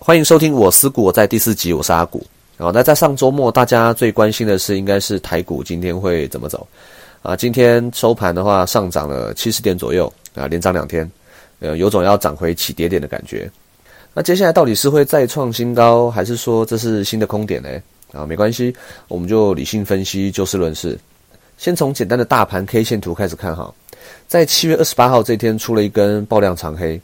欢迎收听我思股，我在第四集，我是阿股。好，那在上周末，大家最关心的是，应该是台股今天会怎么走啊？今天收盘的话，上涨了七十点左右啊，连涨两天，呃，有种要涨回起跌点的感觉。那接下来到底是会再创新高，还是说这是新的空点呢？啊，没关系，我们就理性分析，就事论事。先从简单的大盘 K 线图开始看哈，在七月二十八号这天出了一根爆量长黑。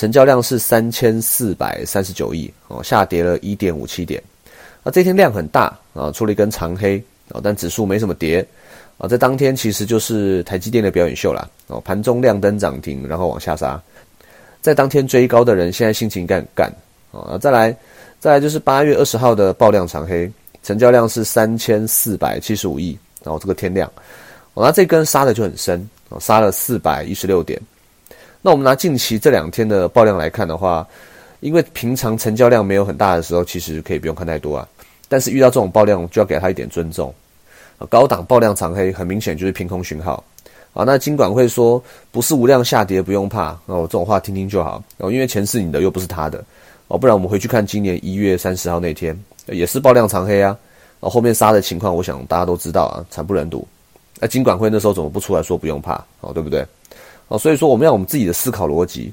成交量是三千四百三十九亿哦，下跌了一点五七点。那这天量很大啊，出了一根长黑啊，但指数没什么跌啊。在当天其实就是台积电的表演秀啦哦，盘中亮灯涨停，然后往下杀。在当天追高的人现在心情干干啊。再来，再来就是八月二十号的爆量长黑，成交量是三千四百七十五亿，然后这个天量，那这根杀的就很深啊，杀了四百一十六点。那我们拿近期这两天的爆量来看的话，因为平常成交量没有很大的时候，其实可以不用看太多啊。但是遇到这种爆量，就要给他一点尊重。高档爆量长黑，很明显就是偏空讯号。啊，那金管会说不是无量下跌，不用怕。哦，这种话听听就好。哦，因为钱是你的，又不是他的。哦，不然我们回去看今年一月三十号那天，也是爆量长黑啊。哦，后面杀的情况，我想大家都知道啊，惨不忍睹。那金管会那时候怎么不出来说不用怕？哦，对不对？哦，所以说我们要我们自己的思考逻辑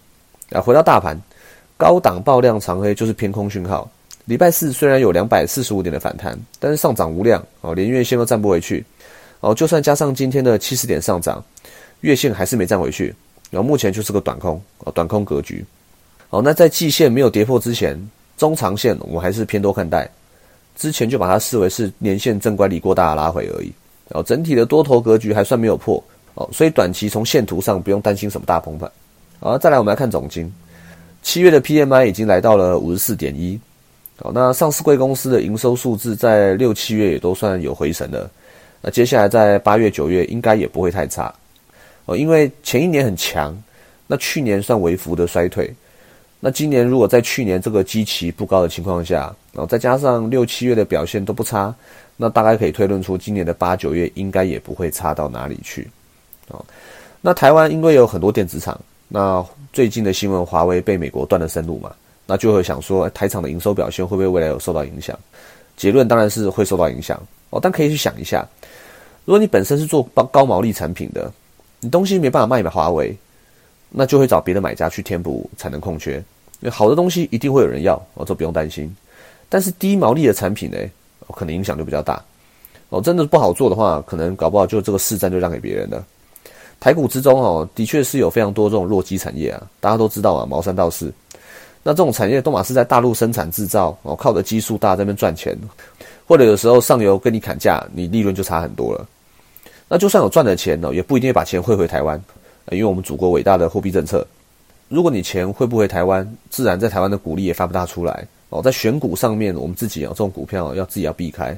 啊。回到大盘，高档爆量长黑就是偏空讯号。礼拜四虽然有两百四十五点的反弹，但是上涨无量哦，连月线都站不回去哦。就算加上今天的七十点上涨，月线还是没站回去。然后目前就是个短空哦，短空格局。哦，那在季线没有跌破之前，中长线我还是偏多看待。之前就把它视为是年线正乖离过大的拉回而已。然后整体的多头格局还算没有破。哦，所以短期从线图上不用担心什么大崩盘。好，再来我们来看总金，七月的 PMI 已经来到了五十四点一。好，那上市贵公司的营收数字在六七月也都算有回神的。那接下来在八月九月应该也不会太差。哦，因为前一年很强，那去年算微幅的衰退。那今年如果在去年这个基期不高的情况下，然后再加上六七月的表现都不差，那大概可以推论出今年的八九月应该也不会差到哪里去。哦，那台湾因为有很多电子厂，那最近的新闻，华为被美国断了生路嘛，那就会想说，台厂的营收表现会不会未来有受到影响？结论当然是会受到影响哦，但可以去想一下，如果你本身是做高高毛利产品的，你东西没办法卖给华为，那就会找别的买家去填补产能空缺，好的东西一定会有人要哦，这不用担心。但是低毛利的产品呢，可能影响就比较大哦，真的不好做的话，可能搞不好就这个市占就让给别人了。台股之中哦，的确是有非常多这种弱基产业啊，大家都知道啊，毛三到四。那这种产业都马是在大陆生产制造哦，靠的基数大，在那边赚钱，或者有时候上游跟你砍价，你利润就差很多了。那就算有赚的钱呢，也不一定会把钱汇回台湾，因为我们祖国伟大的货币政策，如果你钱汇不回台湾，自然在台湾的股利也发不大出来哦。在选股上面，我们自己啊，这种股票要自己要避开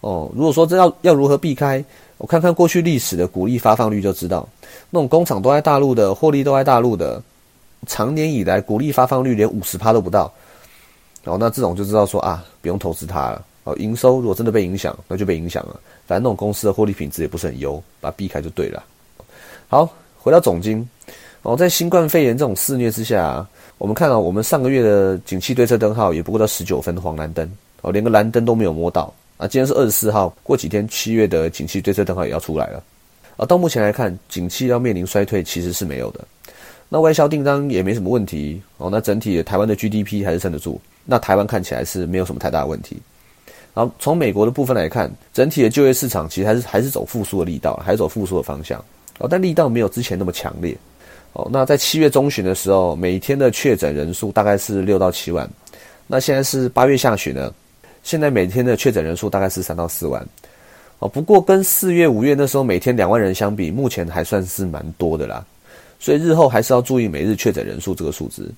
哦。如果说这要要如何避开？我看看过去历史的股利发放率就知道，那种工厂都在大陆的，获利都在大陆的，长年以来股利发放率连五十趴都不到，然后那这种就知道说啊，不用投资它了。哦，营收如果真的被影响，那就被影响了。反正那种公司的获利品质也不是很优，把它避开就对了。好，回到总经，哦，在新冠肺炎这种肆虐之下，我们看到我们上个月的景气对策灯号也不过到十九分黄蓝灯，哦，连个蓝灯都没有摸到。啊，今天是二十四号，过几天七月的景气对策灯号也要出来了。啊，到目前来看，景气要面临衰退其实是没有的。那外销订单也没什么问题哦。那整体台湾的 GDP 还是撑得住。那台湾看起来是没有什么太大的问题。然后，从美国的部分来看，整体的就业市场其实还是还是走复苏的力道，还是走复苏的方向。哦，但力道没有之前那么强烈。哦，那在七月中旬的时候，每天的确诊人数大概是六到七万。那现在是八月下旬呢？现在每天的确诊人数大概是三到四万，哦，不过跟四月、五月那时候每天两万人相比，目前还算是蛮多的啦。所以日后还是要注意每日确诊人数这个数字，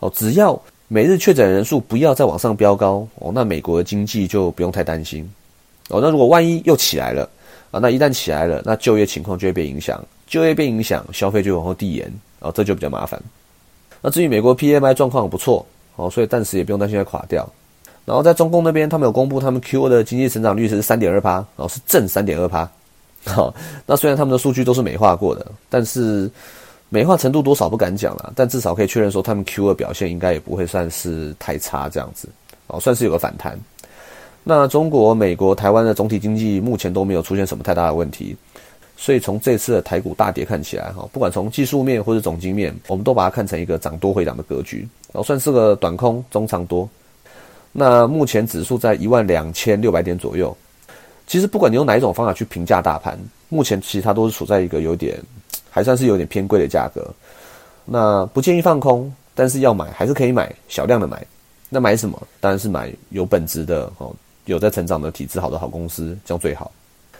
哦，只要每日确诊人数不要再往上飙高，哦，那美国的经济就不用太担心。哦，那如果万一又起来了，啊，那一旦起来了，那就业情况就会被影响，就业被影响，消费就往后递延，哦，这就比较麻烦。那至于美国 PMI 状况不错，哦，所以暂时也不用担心会垮掉。然后在中共那边，他们有公布他们 Q 二的经济成长率是三点二趴，然后是正三点二趴。好，那虽然他们的数据都是美化过的，但是美化程度多少不敢讲了，但至少可以确认说，他们 Q 二表现应该也不会算是太差这样子，哦，算是有个反弹。那中国、美国、台湾的总体经济目前都没有出现什么太大的问题，所以从这次的台股大跌看起来，哈，不管从技术面或者总经面，我们都把它看成一个涨多回涨的格局，然后算是个短空中长多。那目前指数在一万两千六百点左右，其实不管你用哪一种方法去评价大盘，目前其实它都是处在一个有点，还算是有点偏贵的价格。那不建议放空，但是要买还是可以买，小量的买。那买什么？当然是买有本质的哦，有在成长的体质好的好公司，这样最好。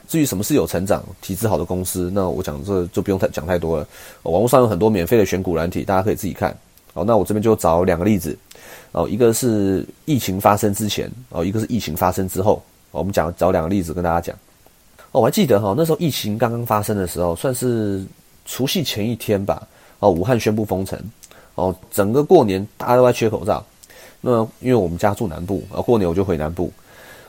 至于什么是有成长、体质好的公司，那我讲这就不用太讲太多了。网络上有很多免费的选股软体，大家可以自己看。好，那我这边就找两个例子。哦，一个是疫情发生之前，哦，一个是疫情发生之后。我们讲找两个例子跟大家讲。哦，我还记得哈，那时候疫情刚刚发生的时候，算是除夕前一天吧。哦，武汉宣布封城。哦，整个过年大家都在缺口罩。那因为我们家住南部，啊，过年我就回南部。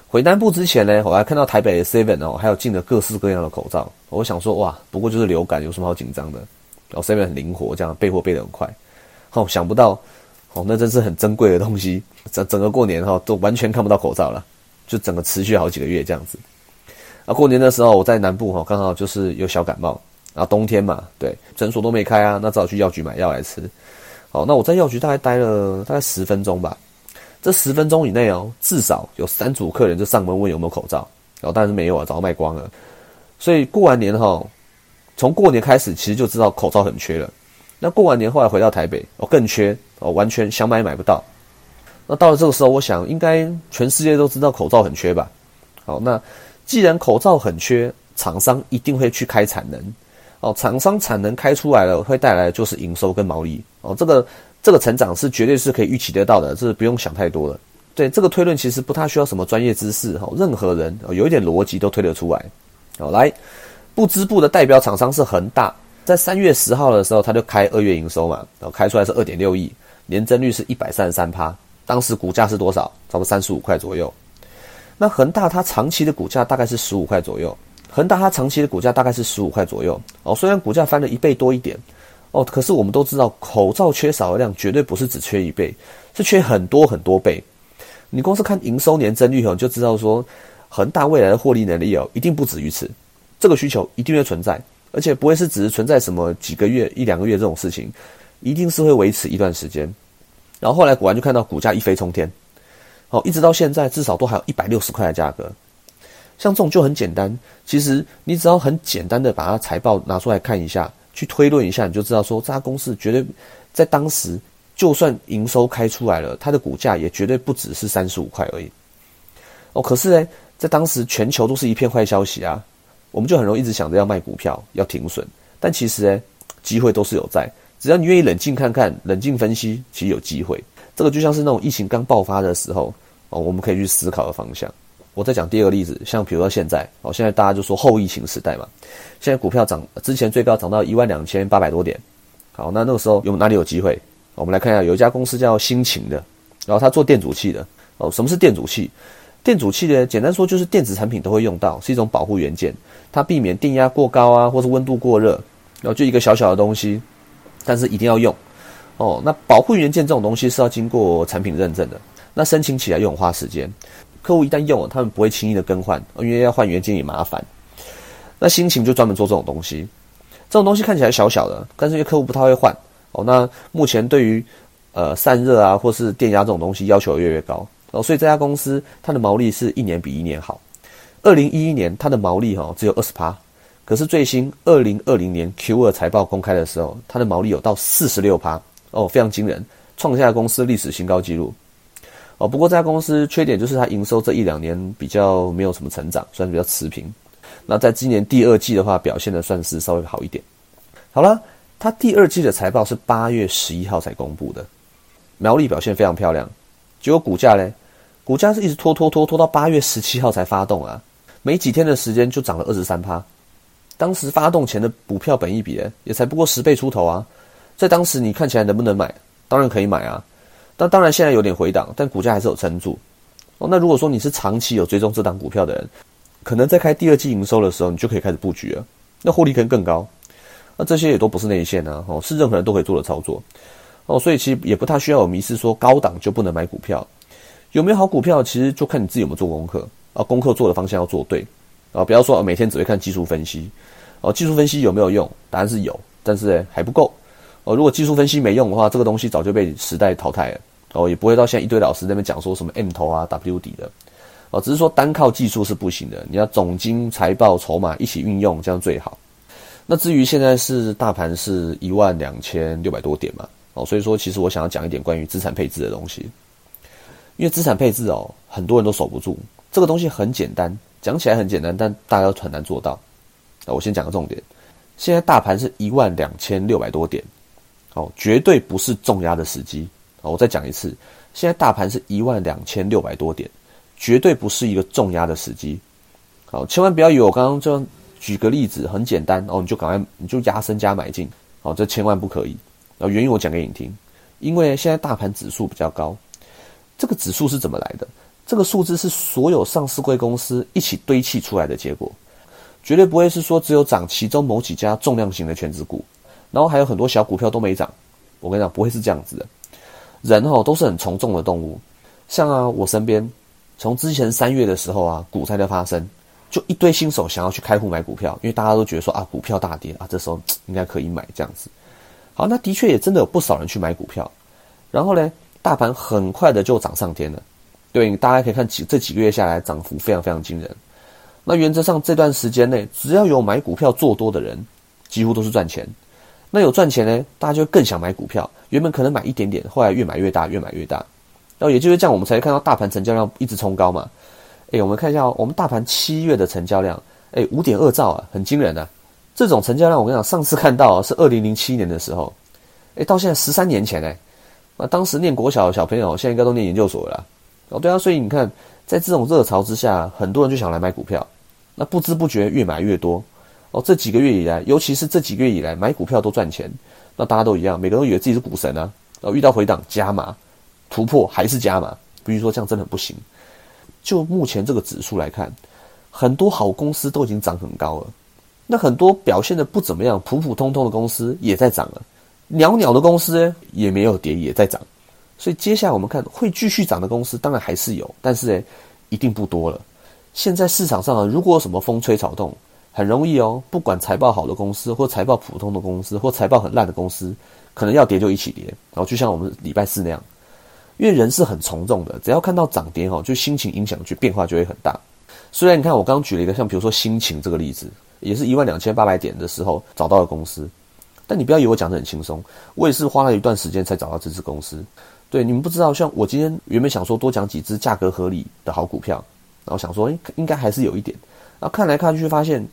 回南部之前呢，我还看到台北的 Seven 哦，还有进了各式各样的口罩。我想说，哇，不过就是流感，有什么好紧张的？然后 Seven 很灵活，这样备货备得很快。哦，想不到。哦，那真是很珍贵的东西。整整个过年哈，都完全看不到口罩了，就整个持续好几个月这样子。啊，过年的时候我在南部哈，刚好就是有小感冒。然后冬天嘛，对，诊所都没开啊，那只好去药局买药来吃。好，那我在药局大概待了大概十分钟吧。这十分钟以内哦，至少有三组客人就上门问有没有口罩。然后当然是没有啊，早卖光了。所以过完年哈，从过年开始其实就知道口罩很缺了。那过完年后来回到台北，哦更缺。哦，完全想买买不到。那到了这个时候，我想应该全世界都知道口罩很缺吧？好，那既然口罩很缺，厂商一定会去开产能。哦，厂商产能开出来了，会带来的就是营收跟毛利。哦，这个这个成长是绝对是可以预期得到的，这是不用想太多了。对这个推论，其实不太需要什么专业知识哈，任何人有一点逻辑都推得出来。好，来，不织布的代表厂商是恒大，在三月十号的时候，他就开二月营收嘛，然后开出来是二点六亿。年增率是一百三十三趴，当时股价是多少？差不多三十五块左右。那恒大它长期的股价大概是十五块左右。恒大它长期的股价大概是十五块左右哦。虽然股价翻了一倍多一点哦，可是我们都知道，口罩缺少的量绝对不是只缺一倍，是缺很多很多倍。你光是看营收年增率哦，就知道说恒大未来的获利能力哦，一定不止于此。这个需求一定会存在，而且不会是只是存在什么几个月、一两个月这种事情。一定是会维持一段时间，然后后来果然就看到股价一飞冲天，好，一直到现在至少都还有一百六十块的价格。像这种就很简单，其实你只要很简单的把它财报拿出来看一下，去推论一下，你就知道说这家公司绝对在当时就算营收开出来了，它的股价也绝对不只是三十五块而已。哦，可是呢，在当时全球都是一片坏消息啊，我们就很容易一直想着要卖股票要停损，但其实呢，机会都是有在。只要你愿意冷静看看，冷静分析，其实有机会。这个就像是那种疫情刚爆发的时候哦，我们可以去思考的方向。我再讲第二个例子，像比如说现在哦，现在大家就说后疫情时代嘛，现在股票涨，之前最高涨到一万两千八百多点。好，那那个时候有哪里有机会？我们来看一下，有一家公司叫新晴的，然后它做电阻器的哦。什么是电阻器？电阻器呢，简单说就是电子产品都会用到，是一种保护元件，它避免电压过高啊，或是温度过热，然后就一个小小的东西。但是一定要用哦。那保护元件这种东西是要经过产品认证的，那申请起来又很花时间。客户一旦用了，他们不会轻易的更换，因为要换元件也麻烦。那心情就专门做这种东西，这种东西看起来小小的，但是因为客户不太会换哦。那目前对于呃散热啊或是电压这种东西要求越来越高哦，所以这家公司它的毛利是一年比一年好。二零一一年它的毛利哈只有二十趴。可是最新二零二零年 Q 二财报公开的时候，它的毛利有到四十六趴哦，非常惊人，创下公司历史新高纪录哦。不过这家公司缺点就是它营收这一两年比较没有什么成长，算是比较持平。那在今年第二季的话，表现的算是稍微好一点。好了，它第二季的财报是八月十一号才公布的，毛利表现非常漂亮。结果股价嘞，股价是一直拖拖拖拖到八月十七号才发动啊，没几天的时间就涨了二十三趴。当时发动前的股票本益比也才不过十倍出头啊，在当时你看起来能不能买？当然可以买啊，但当然现在有点回档，但股价还是有撑住。哦，那如果说你是长期有追踪这档股票的人，可能在开第二季营收的时候，你就可以开始布局了，那获利可能更高。那这些也都不是内线啊，哦，是任何人都可以做的操作，哦，所以其实也不太需要有迷失，说高档就不能买股票，有没有好股票，其实就看你自己有没有做功课。啊，功课做的方向要做对。啊，不要说每天只会看技术分析，哦，技术分析有没有用？答案是有，但是还不够，哦，如果技术分析没用的话，这个东西早就被时代淘汰了，哦，也不会到现在一堆老师那边讲说什么 M 头啊 W 底的，哦，只是说单靠技术是不行的，你要总经财报筹码一起运用，这样最好。那至于现在是大盘是一万两千六百多点嘛，哦，所以说其实我想要讲一点关于资产配置的东西，因为资产配置哦，很多人都守不住，这个东西很简单，讲起来很简单，但大家都很难做到。那我先讲个重点，现在大盘是一万两千六百多点，哦，绝对不是重压的时机。哦，我再讲一次，现在大盘是一万两千六百多点，绝对不是一个重压的时机。好，千万不要以为我刚刚就。举个例子，很简单哦，你就赶快你就压身加买进，好，这千万不可以。然后原因我讲给你听，因为现在大盘指数比较高，这个指数是怎么来的？这个数字是所有上市贵公司一起堆砌出来的结果，绝对不会是说只有涨其中某几家重量型的全值股，然后还有很多小股票都没涨。我跟你讲，不会是这样子的。人哦都是很从众的动物，像啊我身边，从之前三月的时候啊，股灾的发生。就一堆新手想要去开户买股票，因为大家都觉得说啊，股票大跌啊，这时候应该可以买这样子。好，那的确也真的有不少人去买股票，然后呢，大盘很快的就涨上天了。对，大家可以看几这几个月下来，涨幅非常非常惊人。那原则上这段时间内，只要有买股票做多的人，几乎都是赚钱。那有赚钱呢，大家就更想买股票。原本可能买一点点，后来越买越大，越买越大。然后也就是这样，我们才看到大盘成交量一直冲高嘛。哎，我们看一下哦我们大盘七月的成交量，哎，五点二兆啊，很惊人啊！这种成交量，我跟你讲，上次看到是二零零七年的时候，哎，到现在十三年前哎，那当时念国小的小朋友，现在应该都念研究所了。哦，对啊，所以你看，在这种热潮之下，很多人就想来买股票，那不知不觉越买越多。哦，这几个月以来，尤其是这几个月以来，买股票都赚钱，那大家都一样，每个人都以为自己是股神啊。哦，遇到回档加码，突破还是加码，比如说这样真的不行。就目前这个指数来看，很多好公司都已经涨很高了，那很多表现的不怎么样、普普通通的公司也在涨了，袅袅的公司也没有跌，也在涨。所以接下来我们看会继续涨的公司，当然还是有，但是诶一定不多了。现在市场上啊，如果有什么风吹草动，很容易哦，不管财报好的公司，或财报普通的公司，或财报很烂的公司，可能要跌就一起跌。然后就像我们礼拜四那样。因为人是很从众的，只要看到涨跌哦，就心情影响去变化就会很大。虽然你看我刚刚举了一个像比如说心情这个例子，也是一万两千八百点的时候找到了公司，但你不要以为我讲的很轻松，我也是花了一段时间才找到这支公司。对，你们不知道，像我今天原本想说多讲几只价格合理的好股票，然后想说，诶，应该还是有一点。然后看来看去发现，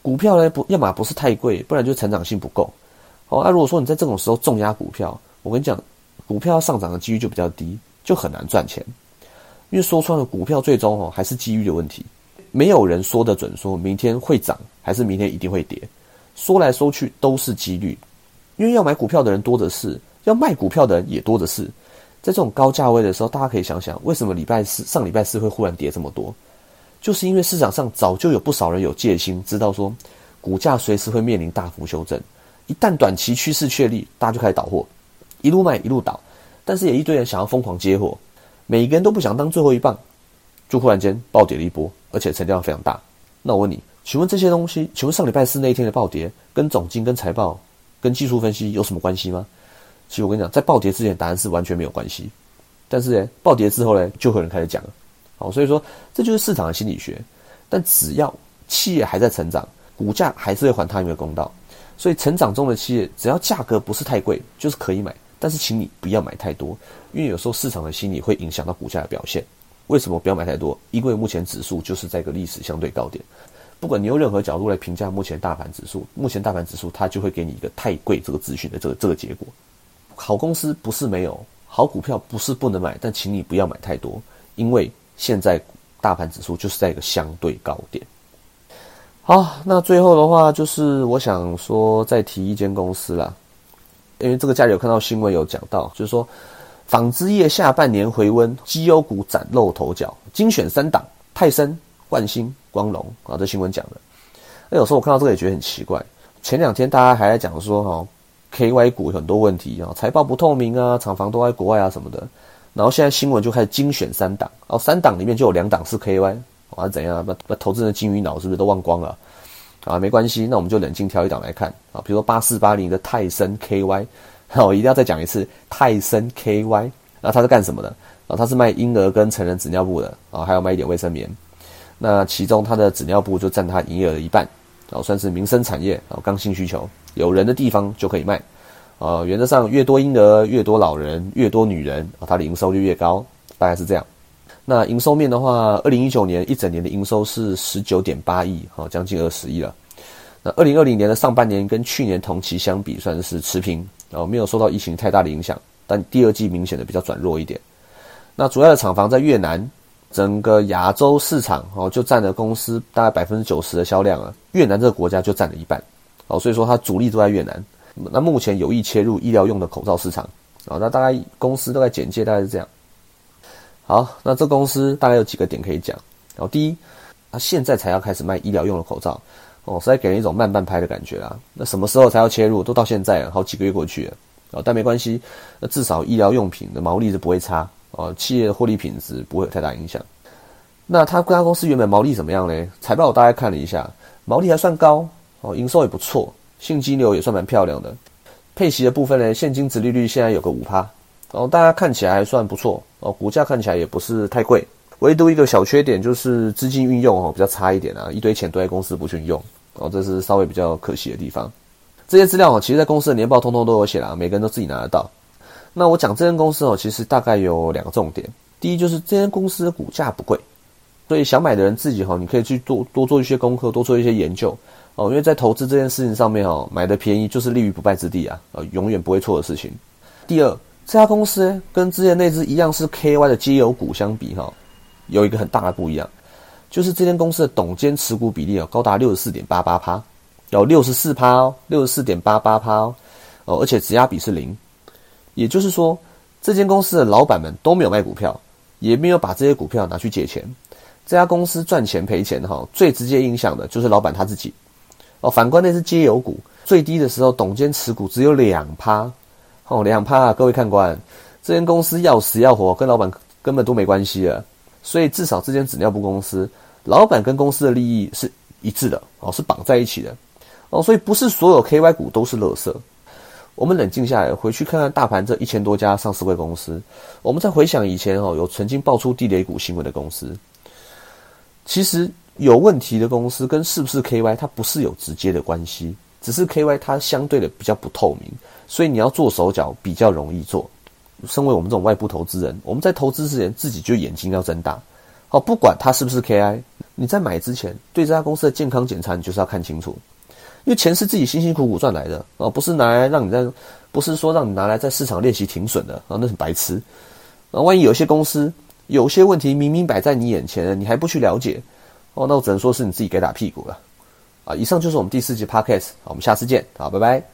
股票呢不要么不是太贵，不然就成长性不够。哦，那如果说你在这种时候重压股票，我跟你讲。股票上涨的几率就比较低，就很难赚钱。因为说穿了，股票最终哦还是机遇的问题。没有人说得准，说明天会涨还是明天一定会跌。说来说去都是几率。因为要买股票的人多的是，要卖股票的人也多的是。在这种高价位的时候，大家可以想想，为什么礼拜四上礼拜四会忽然跌这么多？就是因为市场上早就有不少人有戒心，知道说股价随时会面临大幅修正。一旦短期趋势确立，大家就开始倒货。一路卖一路倒，但是也一堆人想要疯狂接货，每一个人都不想当最后一棒，就忽然间暴跌了一波，而且成交量非常大。那我问你，请问这些东西，请问上礼拜四那一天的暴跌，跟总金、跟财报、跟技术分析有什么关系吗？其实我跟你讲，在暴跌之前，答案是完全没有关系。但是呢，暴跌之后呢，就会有人开始讲了。好，所以说这就是市场的心理学。但只要企业还在成长，股价还是会还他一个公道。所以成长中的企业，只要价格不是太贵，就是可以买。但是，请你不要买太多，因为有时候市场的心理会影响到股价的表现。为什么不要买太多？因为目前指数就是在一个历史相对高点。不管你用任何角度来评价目前大盘指数，目前大盘指数它就会给你一个太贵这个资讯的这个这个结果。好公司不是没有，好股票不是不能买，但请你不要买太多，因为现在大盘指数就是在一个相对高点。好，那最后的话就是我想说再提一间公司啦。因为这个家里有看到新闻有讲到，就是说纺织业下半年回温，绩优股崭露头角，精选三档：泰森、万兴、光荣啊。这新闻讲的。那有时候我看到这个也觉得很奇怪，前两天大家还在讲说哈，KY 股有很多问题啊，财报不透明啊，厂房都在国外啊什么的。然后现在新闻就开始精选三档，哦，三档里面就有两档是 KY，啊怎样？把把投资人的金鱼脑是不是都忘光了？啊，没关系，那我们就冷静挑一档来看啊，比如说八四八零的泰森 KY，我一定要再讲一次，泰森 KY，那它是干什么的？啊，它是卖婴儿跟成人纸尿布的啊，还有卖一点卫生棉。那其中它的纸尿布就占它营业额的一半，啊，算是民生产业啊，刚性需求，有人的地方就可以卖。呃，原则上越多婴儿、越多老人、越多女人啊，它的营收就越高，大概是这样。那营收面的话，二零一九年一整年的营收是十九点八亿，哈，将近二十亿了。那二零二零年的上半年跟去年同期相比，算是持平，哦，没有受到疫情太大的影响。但第二季明显的比较转弱一点。那主要的厂房在越南，整个亚洲市场哦，就占了公司大概百分之九十的销量啊。越南这个国家就占了一半，哦，所以说它主力都在越南。那目前有意切入医疗用的口罩市场啊，那大概公司大概简介大概是这样。好，那这公司大概有几个点可以讲。然后第一，它现在才要开始卖医疗用的口罩，哦，实在给人一种慢半拍的感觉啊。那什么时候才要切入？都到现在了，好几个月过去了啊，但没关系，那至少医疗用品的毛利是不会差哦，企业的获利品质不会有太大影响。那它这家公司原本毛利怎么样呢？财报我大概看了一下，毛利还算高哦，营收也不错。现金流也算蛮漂亮的，配息的部分呢，现金值利率现在有个五趴，然后大家看起来还算不错哦，股价看起来也不是太贵，唯独一个小缺点就是资金运用哦比较差一点啊，一堆钱都在公司不去用哦，这是稍微比较可惜的地方。这些资料哦，其实在公司的年报通通都有写啦，每个人都自己拿得到。那我讲这间公司哦，其实大概有两个重点，第一就是这间公司的股价不贵，所以想买的人自己哈，你可以去多多做一些功课，多做一些研究。哦，因为在投资这件事情上面哦，买的便宜就是立于不败之地啊，呃，永远不会错的事情。第二，这家公司跟之前那只一样是 KY 的绩优股相比哈，有一个很大的不一样，就是这间公司的董监持股比例哦高达六十四点八八趴，有六十四趴哦，六十四点八八趴哦，哦，而且质押比是零，也就是说，这间公司的老板们都没有卖股票，也没有把这些股票拿去借钱，这家公司赚钱赔钱哈，最直接影响的就是老板他自己。哦，反观那是皆有股，最低的时候董监持股只有两趴，哦，两趴，啊各位看官，这间公司要死要活，跟老板根本都没关系了。所以至少这间纸尿布公司，老板跟公司的利益是一致的，哦，是绑在一起的，哦，所以不是所有 KY 股都是垃圾。我们冷静下来，回去看看大盘这一千多家上市贵公司，我们再回想以前哦，有曾经爆出地雷股新闻的公司，其实。有问题的公司跟是不是 KY 它不是有直接的关系，只是 KY 它相对的比较不透明，所以你要做手脚比较容易做。身为我们这种外部投资人，我们在投资之前自己就眼睛要睁大。好，不管它是不是 KI，你在买之前对这家公司的健康检查你就是要看清楚，因为钱是自己辛辛苦苦赚来的啊，不是拿来让你在，不是说让你拿来在市场练习停损的啊，那是白痴。啊，万一有些公司有些问题明明摆在你眼前，你还不去了解。哦，那我只能说是你自己该打屁股了，啊！以上就是我们第四集 podcast，我们下次见，好，拜拜。